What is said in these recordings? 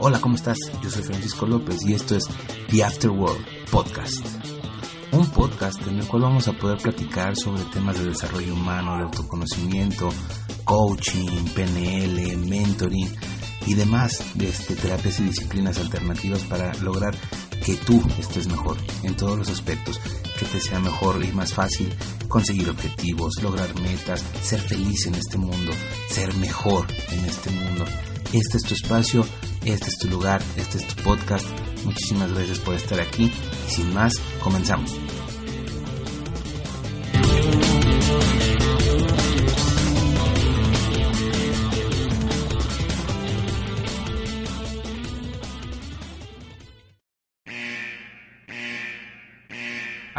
Hola, ¿cómo estás? Yo soy Francisco López y esto es The Afterworld Podcast. Un podcast en el cual vamos a poder platicar sobre temas de desarrollo humano, de autoconocimiento, coaching, PNL, mentoring y demás de este, terapias y disciplinas alternativas para lograr que tú estés mejor en todos los aspectos, que te sea mejor y más fácil conseguir objetivos, lograr metas, ser feliz en este mundo, ser mejor en este mundo. Este es tu espacio este es tu lugar, este es tu podcast. Muchísimas gracias por estar aquí sin más, comenzamos.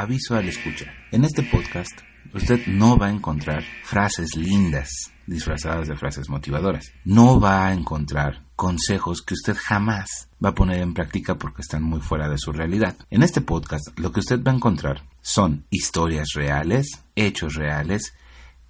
Aviso al escucha. En este podcast usted no va a encontrar frases lindas disfrazadas de frases motivadoras. No va a encontrar consejos que usted jamás va a poner en práctica porque están muy fuera de su realidad. En este podcast lo que usted va a encontrar son historias reales, hechos reales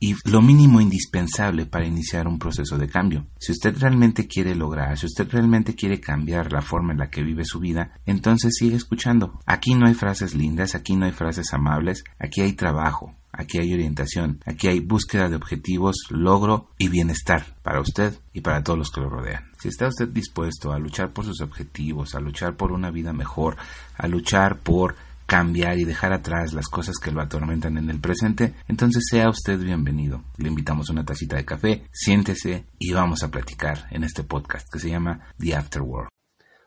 y lo mínimo indispensable para iniciar un proceso de cambio. Si usted realmente quiere lograr, si usted realmente quiere cambiar la forma en la que vive su vida, entonces sigue escuchando. Aquí no hay frases lindas, aquí no hay frases amables, aquí hay trabajo, aquí hay orientación, aquí hay búsqueda de objetivos, logro y bienestar para usted y para todos los que lo rodean. Si está usted dispuesto a luchar por sus objetivos, a luchar por una vida mejor, a luchar por cambiar y dejar atrás las cosas que lo atormentan en el presente, entonces sea usted bienvenido. Le invitamos una tacita de café, siéntese y vamos a platicar en este podcast que se llama The Afterworld.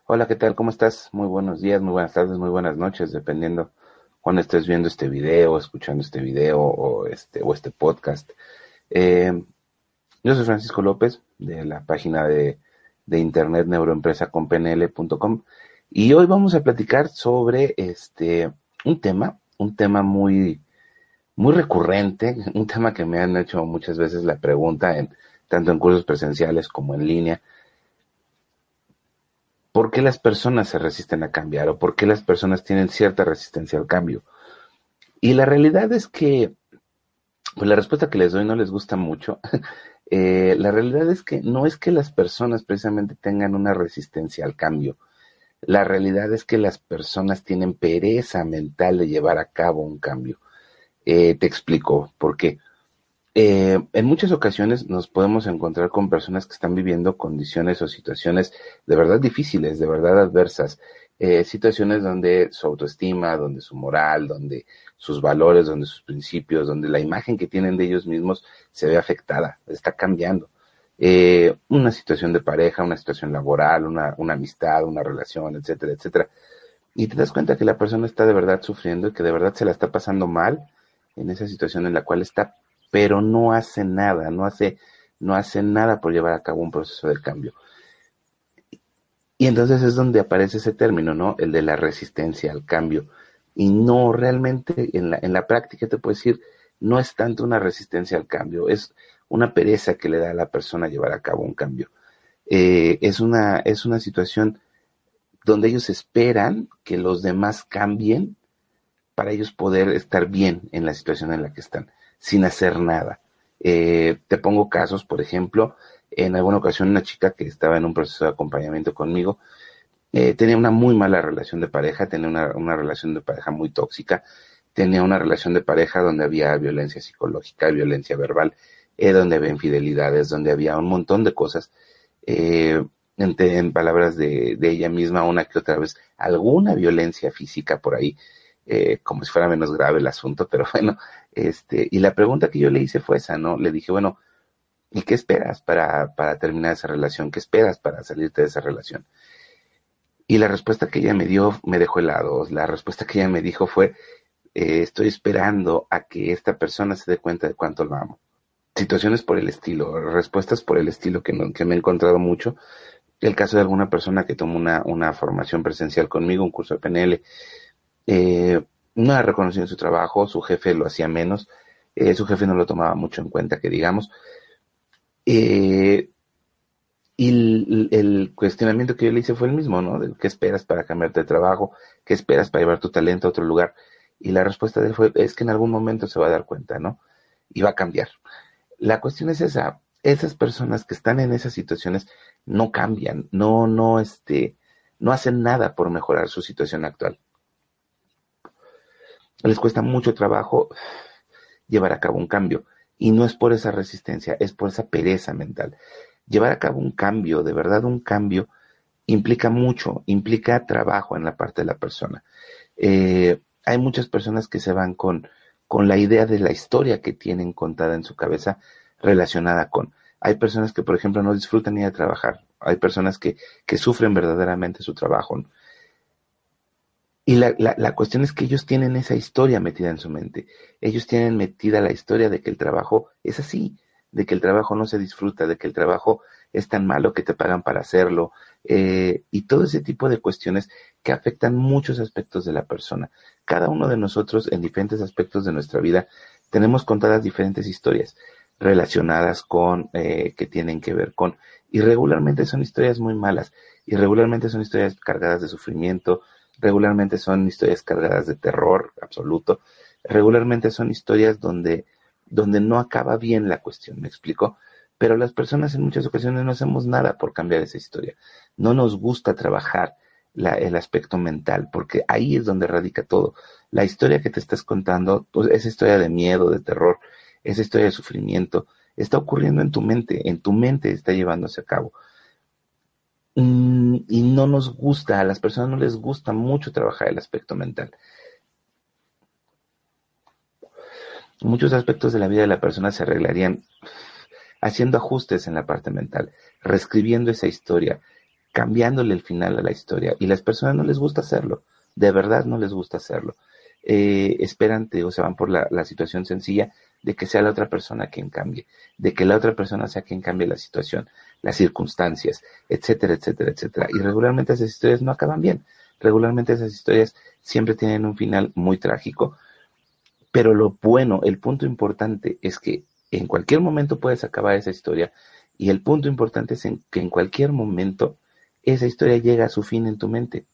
Hola, ¿qué tal? ¿Cómo estás? Muy buenos días, muy buenas tardes, muy buenas noches, dependiendo cuando estés viendo este video, escuchando este video o este, o este podcast. Eh, yo soy Francisco López de la página de, de internet neuroempresaconpnl.com y hoy vamos a platicar sobre este un tema, un tema muy muy recurrente, un tema que me han hecho muchas veces la pregunta en tanto en cursos presenciales como en línea. ¿Por qué las personas se resisten a cambiar o por qué las personas tienen cierta resistencia al cambio? Y la realidad es que, pues la respuesta que les doy no les gusta mucho. Eh, la realidad es que no es que las personas precisamente tengan una resistencia al cambio. La realidad es que las personas tienen pereza mental de llevar a cabo un cambio. Eh, te explico por qué. Eh, en muchas ocasiones nos podemos encontrar con personas que están viviendo condiciones o situaciones de verdad difíciles, de verdad adversas, eh, situaciones donde su autoestima, donde su moral, donde sus valores, donde sus principios, donde la imagen que tienen de ellos mismos se ve afectada, está cambiando. Eh, una situación de pareja, una situación laboral, una, una amistad, una relación, etcétera, etcétera. Y te das cuenta que la persona está de verdad sufriendo y que de verdad se la está pasando mal en esa situación en la cual está pero no hace nada, no hace, no hace nada por llevar a cabo un proceso de cambio. Y entonces es donde aparece ese término, ¿no? El de la resistencia al cambio. Y no realmente en la, en la práctica te puedo decir, no es tanto una resistencia al cambio, es una pereza que le da a la persona llevar a cabo un cambio. Eh, es, una, es una situación donde ellos esperan que los demás cambien para ellos poder estar bien en la situación en la que están sin hacer nada. Eh, te pongo casos, por ejemplo, en alguna ocasión una chica que estaba en un proceso de acompañamiento conmigo eh, tenía una muy mala relación de pareja, tenía una, relación de pareja muy tóxica, tenía una relación de pareja donde había violencia psicológica, violencia verbal, eh, donde había infidelidades, donde había un montón de cosas. en, en, palabras de, ella misma, una que otra vez, alguna violencia física por ahí, eh, como si fuera menos grave el asunto, pero bueno, este, y la pregunta que yo le hice fue esa, ¿no? Le dije, bueno, ¿y qué esperas para, para terminar esa relación? ¿Qué esperas para salirte de esa relación? Y la respuesta que ella me dio me dejó helado. La respuesta que ella me dijo fue, eh, estoy esperando a que esta persona se dé cuenta de cuánto lo amo. Situaciones por el estilo, respuestas por el estilo que, que me he encontrado mucho. El caso de alguna persona que tomó una, formación presencial conmigo, un curso de PNL, eh, no ha reconocido su trabajo, su jefe lo hacía menos, eh, su jefe no lo tomaba mucho en cuenta, que digamos. Eh, y el, cuestionamiento que yo le hice fue el mismo, ¿no? De qué esperas para cambiarte de trabajo, qué esperas para llevar tu talento a otro lugar. Y la respuesta de él fue, es que en algún momento se va a dar cuenta, ¿no? Y va a cambiar. La cuestión es esa, esas personas que están en esas situaciones no cambian, no, no, este, no hacen nada por mejorar su situación actual. Les cuesta mucho trabajo llevar a cabo un cambio. Y no es por esa resistencia, es por esa pereza mental llevar a cabo un cambio, de verdad un cambio, implica mucho, implica trabajo en la parte de la persona. Eh, hay muchas personas que se van con, con la idea de la historia que tienen contada en su cabeza relacionada con. Hay personas que, por ejemplo, no disfrutan ni de trabajar. Hay personas que, que sufren verdaderamente su trabajo. Y la, la, la, cuestión es que ellos tienen esa historia metida en su mente. Ellos tienen metida la historia de que el trabajo es así, de que el trabajo no se disfruta, de que el trabajo es tan malo que te pagan para hacerlo, eh, y todo ese tipo de cuestiones que afectan muchos aspectos de la persona. Cada uno de nosotros en diferentes aspectos de nuestra vida tenemos contadas diferentes historias relacionadas con, eh, que tienen que ver con, y regularmente son historias muy malas, y regularmente son historias cargadas de sufrimiento, regularmente son historias cargadas de terror absoluto, regularmente son historias donde donde no acaba bien la cuestión, ¿me explico? Pero las personas en muchas ocasiones no hacemos nada por cambiar esa historia. No nos gusta trabajar el aspecto mental, porque ahí es donde radica todo. La historia que te estás contando, pues esa historia de miedo, de terror, esa historia de sufrimiento, está ocurriendo en tu mente, en tu mente está llevándose a cabo. Mm, y no nos gusta, a las personas no les gusta mucho trabajar el aspecto mental. muchos aspectos de la vida de la persona se arreglarían haciendo ajustes en la parte mental, reescribiendo esa historia, cambiándole el final a la historia. Y las personas no les gusta hacerlo, de verdad no les gusta hacerlo. Eh, esperan, o se van por la, la, situación sencilla de que sea la otra persona quien cambie, de que la otra persona sea quien cambie la situación, las circunstancias, etcétera, etcétera, etcétera. Y regularmente esas historias no acaban bien. Regularmente esas historias siempre tienen un final muy trágico pero lo bueno, el punto importante es que en cualquier momento puedes acabar esa historia y el punto importante es que en cualquier momento esa historia llega a su fin en tu mente.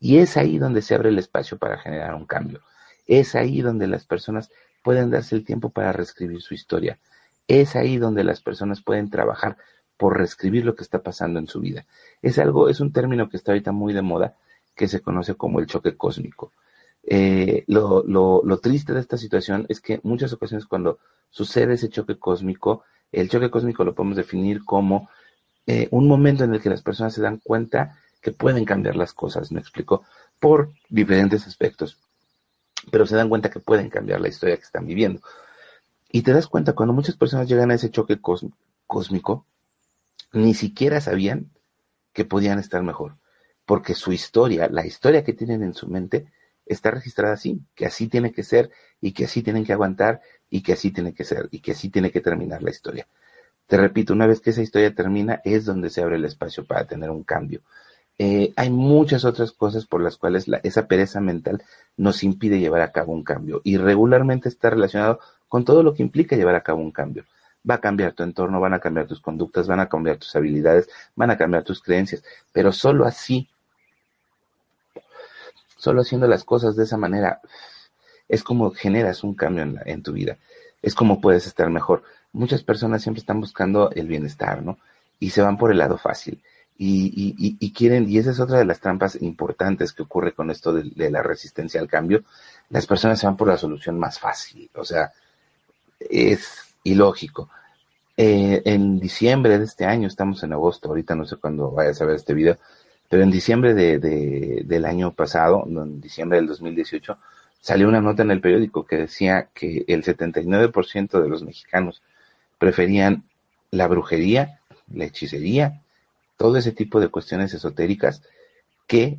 Y es ahí donde se abre el espacio para generar un cambio. Es ahí donde las personas pueden darse el tiempo para reescribir su historia. Es ahí donde las personas pueden trabajar por reescribir lo que está pasando en su vida. Es algo, es un término que está ahorita muy de moda, que se conoce como el choque cósmico. Eh, lo, triste de esta situación es que muchas ocasiones cuando sucede ese choque cósmico, el choque cósmico lo podemos definir como eh, un momento en el que las personas se dan cuenta que pueden cambiar las cosas, me explico, por diferentes aspectos, pero se dan cuenta que pueden cambiar la historia que están viviendo. Y te das cuenta, cuando muchas personas llegan a ese choque cósmico, ni siquiera sabían que podían estar mejor, porque su historia, la historia que tienen en su mente, está registrada así, que así tiene que ser y que así tienen que aguantar y que así tiene que ser y que así tiene que terminar la historia. Te repito, una vez que esa historia termina es donde se abre el espacio para tener un cambio. Eh, hay muchas otras cosas por las cuales esa pereza mental nos impide llevar a cabo un cambio y regularmente está relacionado con todo lo que implica llevar a cabo un cambio. Va a cambiar tu entorno, van a cambiar tus conductas, van a cambiar tus habilidades, van a cambiar tus creencias, pero solo así Solo haciendo las cosas de esa manera es como generas un cambio en, tu vida. Es como puedes estar mejor. Muchas personas siempre están buscando el bienestar, ¿no? Y se van por el lado fácil. Y, quieren, y esa es otra de las trampas importantes que ocurre con esto de, la resistencia al cambio. Las personas se van por la solución más fácil. O sea, es ilógico. Eh, en diciembre de este año, estamos en agosto, ahorita no sé cuándo vayas a ver este video, pero en diciembre de, del año pasado, en diciembre del 2018, salió una nota en el periódico que decía que el 79% de los mexicanos preferían la brujería, la hechicería, todo ese tipo de cuestiones esotéricas que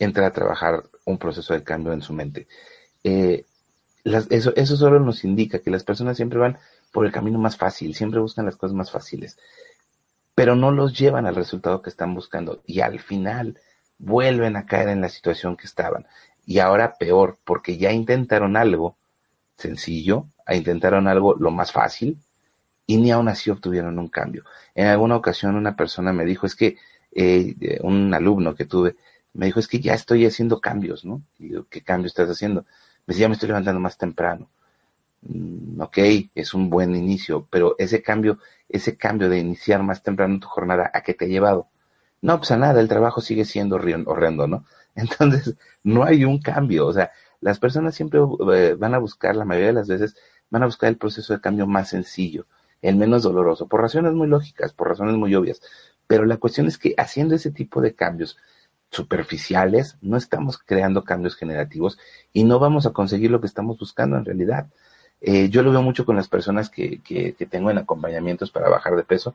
entrar a trabajar un proceso de cambio en su mente. Eh, eso, eso solo nos indica que las personas siempre van por el camino más fácil, siempre buscan las cosas más fáciles, pero no los llevan al resultado que están buscando y al final vuelven a caer en la situación que estaban. Y ahora peor, porque ya intentaron algo sencillo, intentaron algo lo más fácil y ni aún así obtuvieron un cambio. En alguna ocasión una persona me dijo, es que eh, un alumno que tuve, me dijo, es que ya estoy haciendo cambios, ¿no? Y yo, ¿qué cambio estás haciendo? Me decía, me estoy levantando más temprano. Mm, ok, es un buen inicio, pero ese cambio, ese cambio de iniciar más temprano tu jornada, ¿a qué te ha llevado? No, pues a nada, el trabajo sigue siendo horrendo, ¿no? Entonces, no hay un cambio, o sea, las personas siempre eh, van a buscar, la mayoría de las veces, van a buscar el proceso de cambio más sencillo, el menos doloroso, por razones muy lógicas, por razones muy obvias. Pero la cuestión es que haciendo ese tipo de cambios superficiales, no estamos creando cambios generativos y no vamos a conseguir lo que estamos buscando en realidad. Eh, yo lo veo mucho con las personas que, que, tengo en acompañamientos para bajar de peso.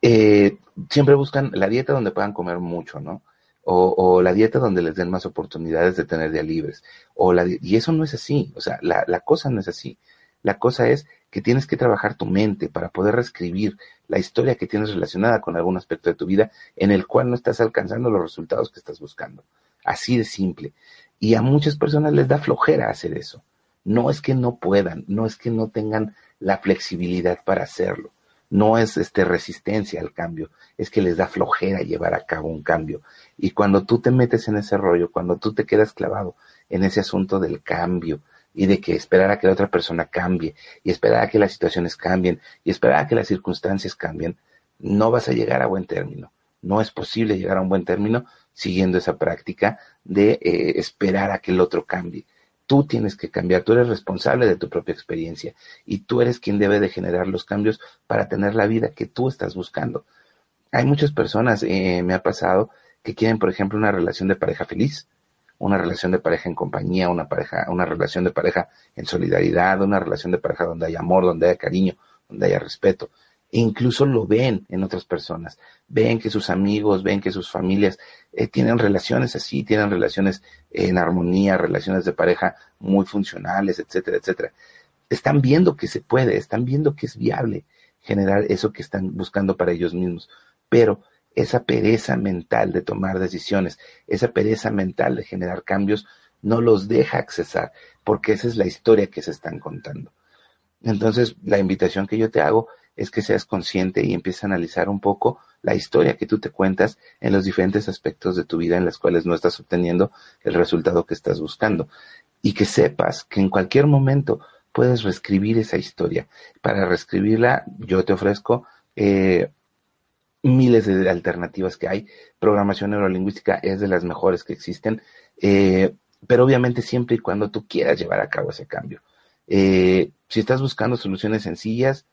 Eh, siempre buscan la dieta donde puedan comer mucho, ¿no? O, la dieta donde les den más oportunidades de tener días libres. O la, y eso no es así, o sea, la, la cosa no es así. La cosa es que tienes que trabajar tu mente para poder reescribir la historia que tienes relacionada con algún aspecto de tu vida en el cual no estás alcanzando los resultados que estás buscando. Así de simple. Y a muchas personas les da flojera hacer eso. No es que no puedan, no es que no tengan la flexibilidad para hacerlo. No es este resistencia al cambio, es que les da flojera llevar a cabo un cambio. Y cuando tú te metes en ese rollo, cuando tú te quedas clavado en ese asunto del cambio, y de que esperar a que la otra persona cambie y esperar a que las situaciones cambien y esperar a que las circunstancias cambien, no vas a llegar a buen término. No es posible llegar a un buen término siguiendo esa práctica de eh, esperar a que el otro cambie. Tú tienes que cambiar, tú eres responsable de tu propia experiencia y tú eres quien debe de generar los cambios para tener la vida que tú estás buscando. Hay muchas personas, eh, me ha pasado, que quieren, por ejemplo, una relación de pareja feliz, una relación de pareja en compañía, una pareja, una relación de pareja en solidaridad, una relación de pareja donde hay amor, donde hay cariño, donde haya respeto. E incluso lo ven en otras personas. Ven que sus amigos, ven que sus familias eh, tienen relaciones así, tienen relaciones en armonía, relaciones de pareja muy funcionales, etcétera, etcétera. Están viendo que se puede, están viendo que es viable generar eso que están buscando para ellos mismos. Pero esa pereza mental de tomar decisiones, esa pereza mental de generar cambios, no los deja accesar, porque esa es la historia que se están contando. Entonces, la invitación que yo te hago es que seas consciente y empieces a analizar un poco la historia que tú te cuentas en los diferentes aspectos de tu vida en los cuales no estás obteniendo el resultado que estás buscando. Y que sepas que en cualquier momento puedes reescribir esa historia. Para reescribirla, yo te ofrezco eh, miles de alternativas que hay. Programación neurolingüística es de las mejores que existen, eh, pero obviamente siempre y cuando tú quieras llevar a cabo ese cambio. Eh, si estás buscando soluciones sencillas,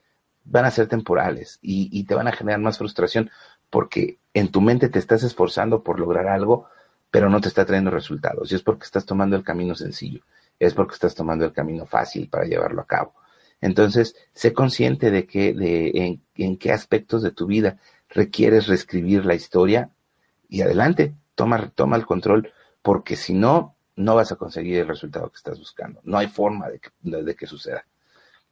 van a ser temporales y, y, te van a generar más frustración porque en tu mente te estás esforzando por lograr algo, pero no te está trayendo resultados. Y es porque estás tomando el camino sencillo, es porque estás tomando el camino fácil para llevarlo a cabo. Entonces, sé consciente de que, de en, en qué aspectos de tu vida requieres reescribir la historia y adelante, toma, toma el control, porque si no, no vas a conseguir el resultado que estás buscando. No hay forma de que, de, que suceda.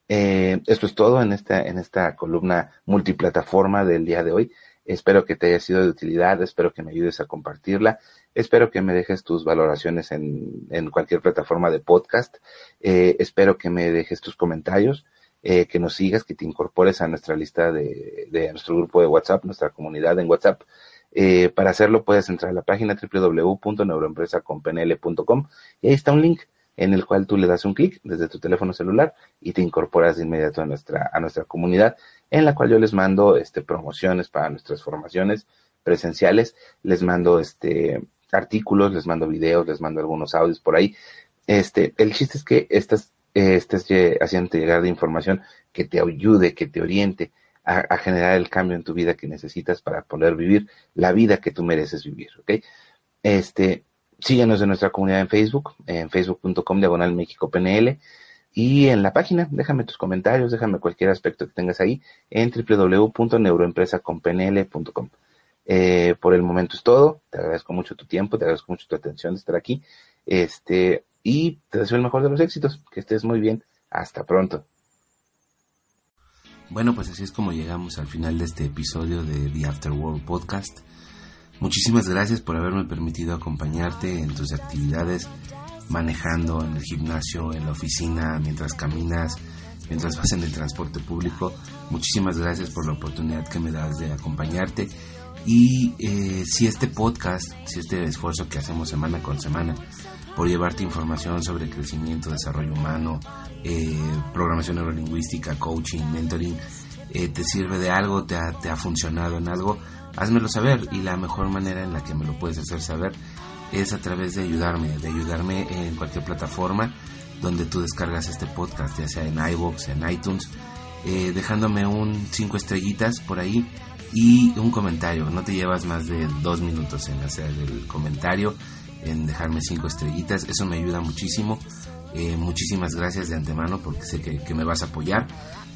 Eh, esto es todo en esta, en esta columna multiplataforma del día de hoy. Espero que te haya sido de utilidad, espero que me ayudes a compartirla, espero que me dejes tus valoraciones en, en cualquier plataforma de podcast, eh, espero que me dejes tus comentarios, eh, que nos sigas, que te incorpores a nuestra lista de, de nuestro grupo de WhatsApp, nuestra comunidad en WhatsApp. Eh, para hacerlo puedes entrar a la página www.neuroempresaconpnl.com y ahí está un link en el cual tú le das un clic desde tu teléfono celular y te incorporas de inmediato a nuestra, a nuestra comunidad en la cual yo les mando este, promociones para nuestras formaciones presenciales, les mando este, artículos, les mando videos, les mando algunos audios por ahí. Este, el chiste es que estas estés haciendo llegar de información que te ayude, que te oriente a, generar el cambio en tu vida que necesitas para poder vivir la vida que tú mereces vivir, ¿ok? Este, síguenos en nuestra comunidad en Facebook, en facebook.com diagonal México PNL, y en la página, déjame tus comentarios, déjame cualquier aspecto que tengas ahí en www.neuroempresaconpnl.com. Eh, por el momento es todo, te agradezco mucho tu tiempo, te agradezco mucho tu atención de estar aquí. Este, y te deseo el mejor de los éxitos. Que estés muy bien. Hasta pronto. Bueno, pues así es como llegamos al final de este episodio de The After World Podcast. Muchísimas gracias por haberme permitido acompañarte en tus actividades, manejando en el gimnasio, en la oficina, mientras caminas, mientras vas en el transporte público. Muchísimas gracias por la oportunidad que me das de acompañarte. Y eh, si este podcast, si este esfuerzo que hacemos semana con semana por llevarte información sobre crecimiento, desarrollo humano, eh, programación neurolingüística, coaching, mentoring, eh, te sirve de algo, te ha, te ha funcionado en algo, házmelo saber. Y la mejor manera en la que me lo puedes hacer saber es a través de ayudarme, de ayudarme en cualquier plataforma donde tú descargas este podcast, ya sea en iVoox, en iTunes, eh, dejándome un 5 estrellitas por ahí y un comentario. No te llevas más de dos minutos en hacer el comentario, en dejarme 5 estrellitas. Eso me ayuda muchísimo. Eh, muchísimas gracias de antemano porque sé que, me vas a apoyar.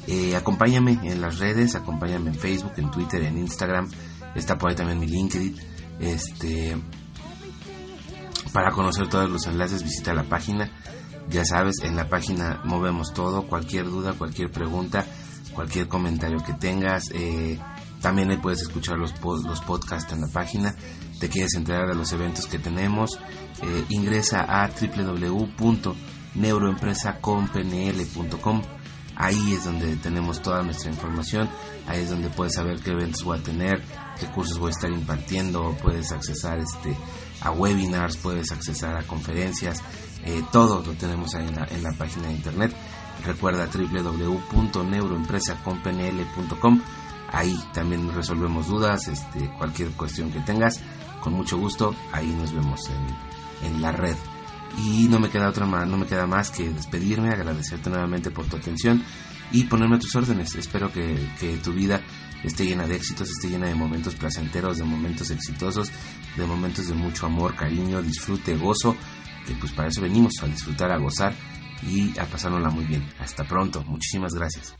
Eh, acompáñame en las redes, acompáñame en Facebook, en Twitter, en Instagram. Está por ahí también mi LinkedIn. Este, para conocer todos los enlaces visita la página ya sabes, en la página movemos todo, cualquier duda, cualquier pregunta, cualquier comentario que tengas. Eh, también ahí puedes escuchar los, los podcasts en la página. Te quieres enterar de los eventos que tenemos. Eh, ingresa a www.neuroempresacompnl.com. Ahí es donde tenemos toda nuestra información. Ahí es donde puedes saber qué eventos voy a tener, qué cursos voy a estar impartiendo. Puedes accesar este, a webinars, puedes accesar a conferencias eh, todo lo tenemos ahí en la, en la página de internet. Recuerda www.neuroempresacompnl.com. Ahí también resolvemos dudas, este, cualquier cuestión que tengas. Con mucho gusto, ahí nos vemos en la red. Y no me queda otra más, no me queda más que despedirme, agradecerte nuevamente por tu atención y ponerme a tus órdenes. Espero que, que tu vida esté llena de éxitos, esté llena de momentos placenteros, de momentos exitosos, de momentos de mucho amor, cariño, disfrute, gozo pues para eso venimos, a disfrutar, a gozar y a pasárnosla muy bien. Hasta pronto, muchísimas gracias.